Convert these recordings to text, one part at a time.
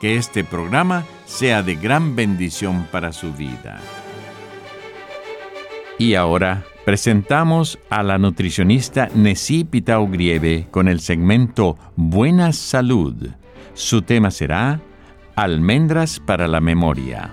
que este programa sea de gran bendición para su vida. Y ahora presentamos a la nutricionista Nesí Pitao Grieve con el segmento Buena Salud. Su tema será Almendras para la Memoria.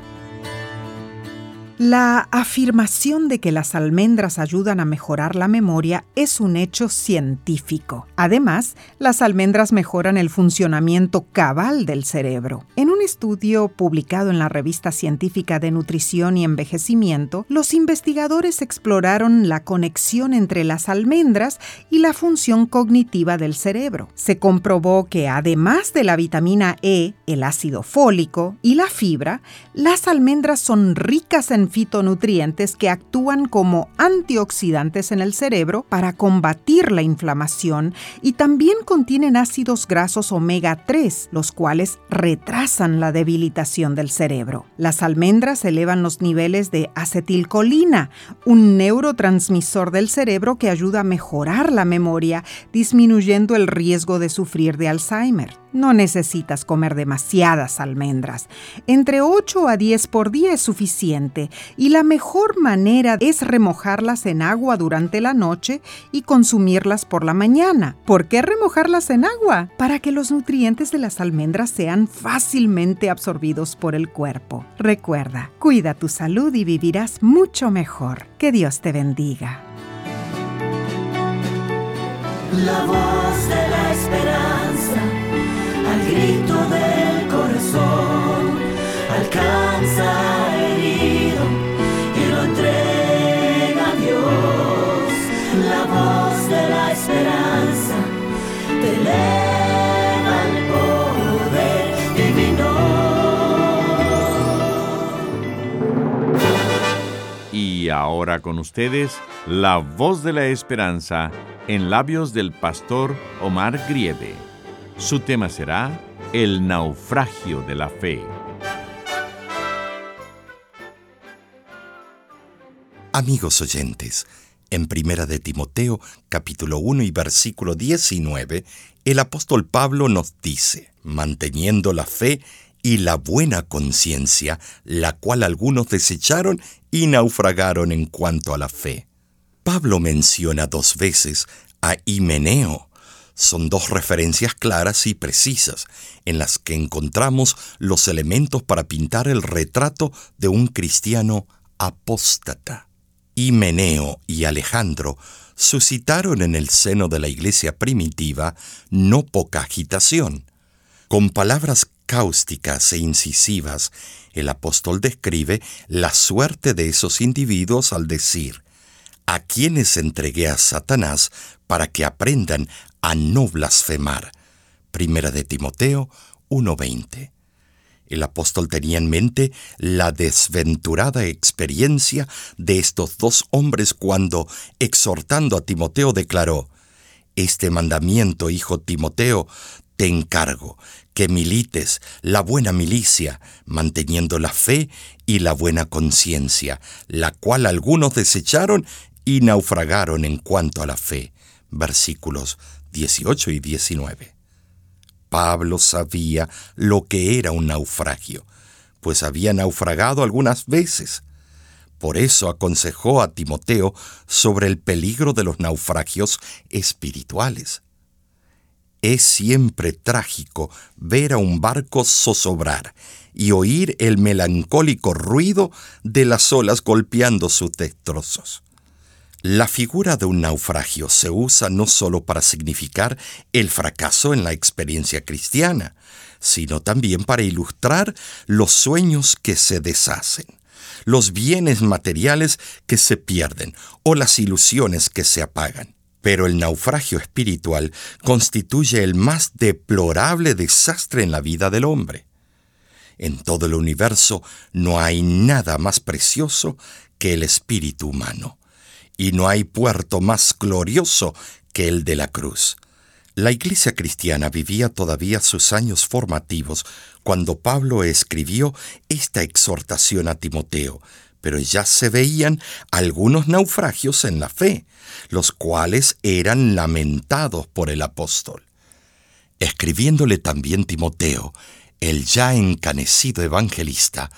La afirmación de que las almendras ayudan a mejorar la memoria es un hecho científico. Además, las almendras mejoran el funcionamiento cabal del cerebro. En un estudio publicado en la revista científica de nutrición y envejecimiento, los investigadores exploraron la conexión entre las almendras y la función cognitiva del cerebro. Se comprobó que además de la vitamina E, el ácido fólico y la fibra, las almendras son ricas en fitonutrientes que actúan como antioxidantes en el cerebro para combatir la inflamación y también contienen ácidos grasos omega 3, los cuales retrasan la debilitación del cerebro. Las almendras elevan los niveles de acetilcolina, un neurotransmisor del cerebro que ayuda a mejorar la memoria, disminuyendo el riesgo de sufrir de Alzheimer. No necesitas comer demasiadas almendras. Entre 8 a 10 por día es suficiente y la mejor manera es remojarlas en agua durante la noche y consumirlas por la mañana. ¿Por qué remojarlas en agua? Para que los nutrientes de las almendras sean fácilmente absorbidos por el cuerpo. Recuerda, cuida tu salud y vivirás mucho mejor. Que Dios te bendiga. La voz de la esperanza al grito del corazón alcanza herido y lo entrega a Dios. La voz de la esperanza te eleva al poder divino. Y ahora con ustedes, la voz de la esperanza en labios del pastor Omar Grieve. Su tema será El naufragio de la fe. Amigos oyentes, en Primera de Timoteo, capítulo 1 y versículo 19, el apóstol Pablo nos dice, manteniendo la fe y la buena conciencia, la cual algunos desecharon y naufragaron en cuanto a la fe. Pablo menciona dos veces a Himeneo. Son dos referencias claras y precisas en las que encontramos los elementos para pintar el retrato de un cristiano apóstata. Himeneo y Alejandro suscitaron en el seno de la iglesia primitiva no poca agitación. Con palabras cáusticas e incisivas, el apóstol describe la suerte de esos individuos al decir, a quienes entregué a Satanás para que aprendan a no blasfemar. Primera de Timoteo 1:20. El apóstol tenía en mente la desventurada experiencia de estos dos hombres cuando, exhortando a Timoteo, declaró, Este mandamiento, hijo Timoteo, te encargo, que milites la buena milicia, manteniendo la fe y la buena conciencia, la cual algunos desecharon y naufragaron en cuanto a la fe. Versículos 18 y 19. Pablo sabía lo que era un naufragio, pues había naufragado algunas veces. Por eso aconsejó a Timoteo sobre el peligro de los naufragios espirituales. Es siempre trágico ver a un barco zozobrar y oír el melancólico ruido de las olas golpeando sus destrozos. La figura de un naufragio se usa no solo para significar el fracaso en la experiencia cristiana, sino también para ilustrar los sueños que se deshacen, los bienes materiales que se pierden o las ilusiones que se apagan. Pero el naufragio espiritual constituye el más deplorable desastre en la vida del hombre. En todo el universo no hay nada más precioso que el espíritu humano y no hay puerto más glorioso que el de la cruz. La iglesia cristiana vivía todavía sus años formativos cuando Pablo escribió esta exhortación a Timoteo, pero ya se veían algunos naufragios en la fe, los cuales eran lamentados por el apóstol. Escribiéndole también Timoteo, el ya encanecido evangelista,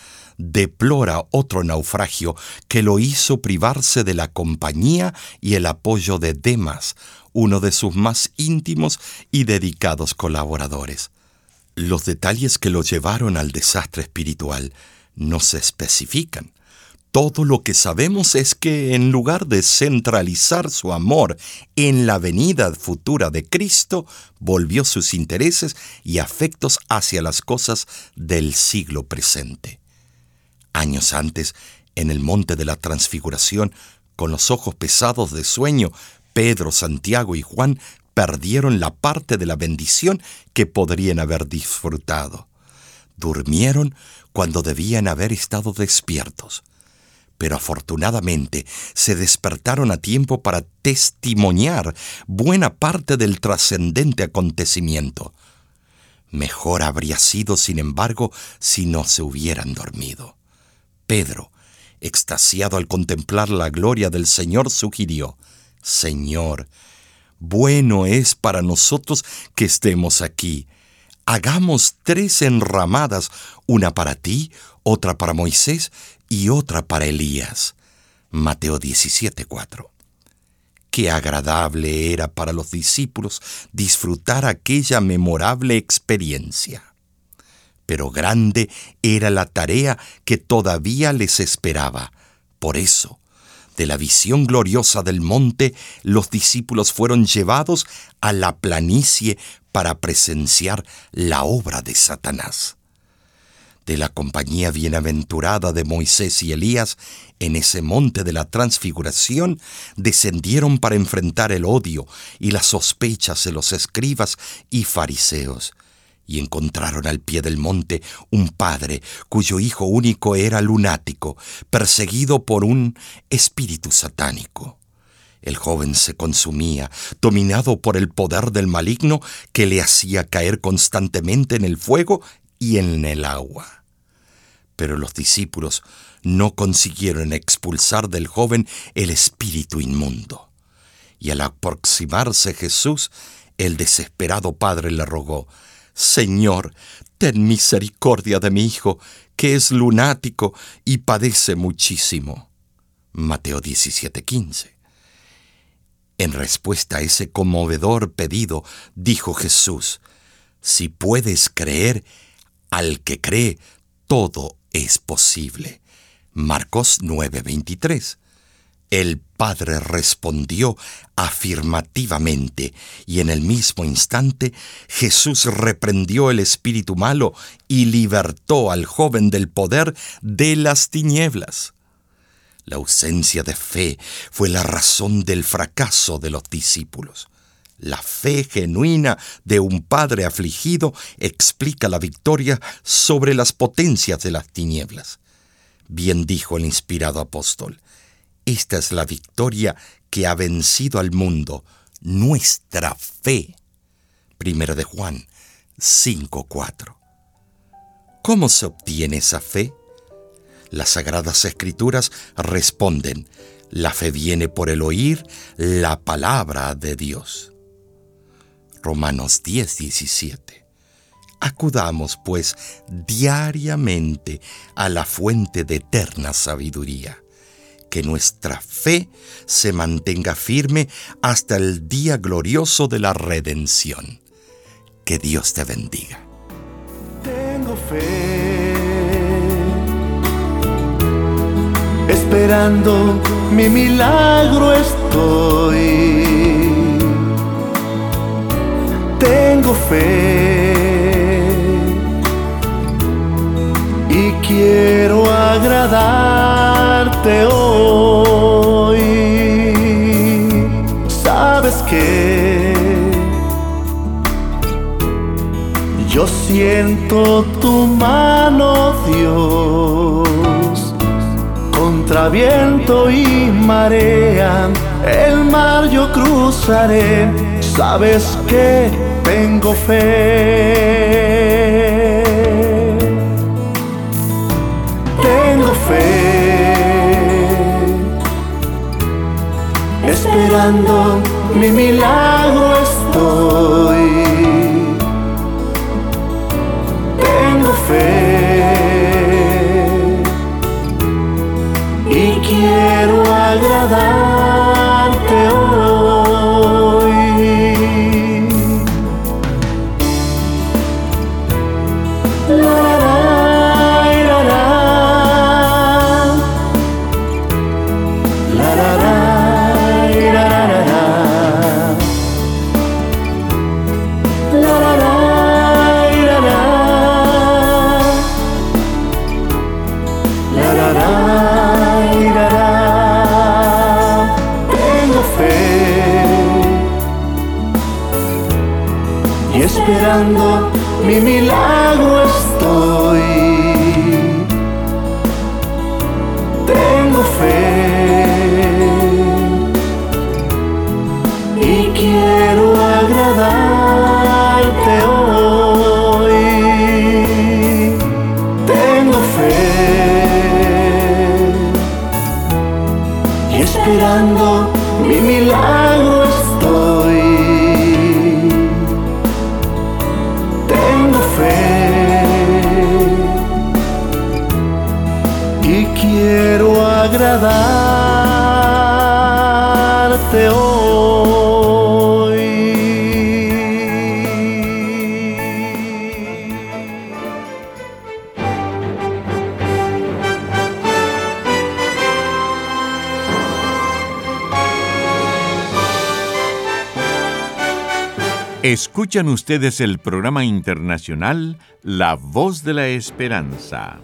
deplora otro naufragio que lo hizo privarse de la compañía y el apoyo de Demas, uno de sus más íntimos y dedicados colaboradores. Los detalles que lo llevaron al desastre espiritual no se especifican. Todo lo que sabemos es que en lugar de centralizar su amor en la venida futura de Cristo, volvió sus intereses y afectos hacia las cosas del siglo presente. Años antes, en el monte de la transfiguración, con los ojos pesados de sueño, Pedro, Santiago y Juan perdieron la parte de la bendición que podrían haber disfrutado. Durmieron cuando debían haber estado despiertos. Pero afortunadamente se despertaron a tiempo para testimoniar buena parte del trascendente acontecimiento. Mejor habría sido, sin embargo, si no se hubieran dormido. Pedro, extasiado al contemplar la gloria del Señor, sugirió, Señor, bueno es para nosotros que estemos aquí. Hagamos tres enramadas, una para ti, otra para Moisés y otra para Elías. Mateo 17:4. Qué agradable era para los discípulos disfrutar aquella memorable experiencia pero grande era la tarea que todavía les esperaba. Por eso, de la visión gloriosa del monte, los discípulos fueron llevados a la planicie para presenciar la obra de Satanás. De la compañía bienaventurada de Moisés y Elías, en ese monte de la transfiguración, descendieron para enfrentar el odio y las sospechas de los escribas y fariseos y encontraron al pie del monte un padre cuyo hijo único era lunático, perseguido por un espíritu satánico. El joven se consumía, dominado por el poder del maligno que le hacía caer constantemente en el fuego y en el agua. Pero los discípulos no consiguieron expulsar del joven el espíritu inmundo. Y al aproximarse Jesús, el desesperado padre le rogó, Señor, ten misericordia de mi hijo, que es lunático y padece muchísimo. Mateo 17:15. En respuesta a ese conmovedor pedido, dijo Jesús, Si puedes creer, al que cree, todo es posible. Marcos 9:23. El padre respondió afirmativamente y en el mismo instante Jesús reprendió el espíritu malo y libertó al joven del poder de las tinieblas. La ausencia de fe fue la razón del fracaso de los discípulos. La fe genuina de un padre afligido explica la victoria sobre las potencias de las tinieblas. Bien dijo el inspirado apóstol, esta es la victoria que ha vencido al mundo, nuestra fe. Primero de Juan 5:4. ¿Cómo se obtiene esa fe? Las sagradas escrituras responden, la fe viene por el oír la palabra de Dios. Romanos 10:17. Acudamos, pues, diariamente a la fuente de eterna sabiduría que nuestra fe se mantenga firme hasta el día glorioso de la redención. Que Dios te bendiga. Tengo fe, esperando mi milagro estoy. Tu mano, Dios, contra viento y marea, el mar yo cruzaré. Sabes que tengo fe. Tengo fe. Esperando mi milagro estoy. Esperando mi milagro estoy. Tengo fe y quiero agradarte hoy. Tengo fe y esperando mi milagro Escuchan ustedes el programa internacional La Voz de la Esperanza.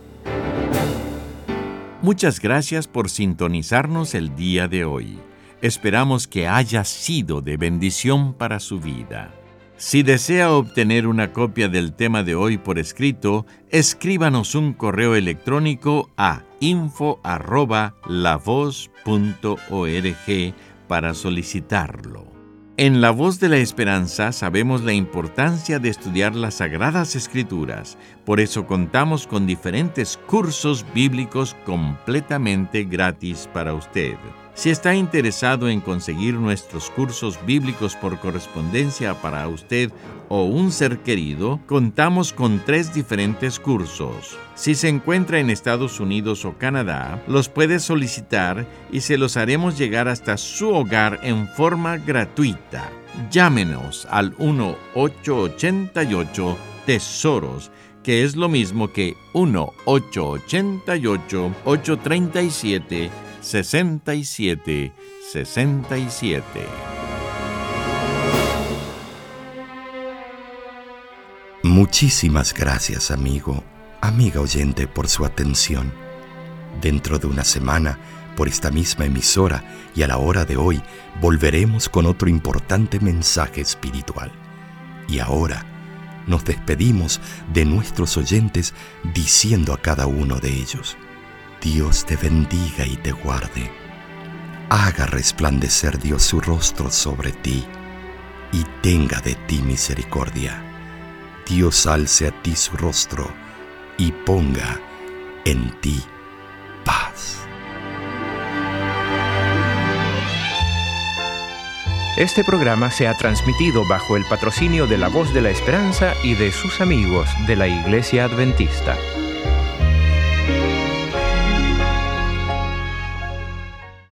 Muchas gracias por sintonizarnos el día de hoy. Esperamos que haya sido de bendición para su vida. Si desea obtener una copia del tema de hoy por escrito, escríbanos un correo electrónico a info@lavoz.org para solicitarlo. En La Voz de la Esperanza sabemos la importancia de estudiar las Sagradas Escrituras, por eso contamos con diferentes cursos bíblicos completamente gratis para usted. Si está interesado en conseguir nuestros cursos bíblicos por correspondencia para usted o un ser querido, contamos con tres diferentes cursos. Si se encuentra en Estados Unidos o Canadá, los puede solicitar y se los haremos llegar hasta su hogar en forma gratuita. Llámenos al 1-888 Tesoros que es lo mismo que 1-888-837 67 67. Muchísimas gracias, amigo, amiga oyente, por su atención. Dentro de una semana, por esta misma emisora y a la hora de hoy, volveremos con otro importante mensaje espiritual. Y ahora, nos despedimos de nuestros oyentes diciendo a cada uno de ellos, Dios te bendiga y te guarde. Haga resplandecer Dios su rostro sobre ti y tenga de ti misericordia. Dios alce a ti su rostro y ponga en ti paz. Este programa se ha transmitido bajo el patrocinio de la Voz de la Esperanza y de sus amigos de la Iglesia Adventista.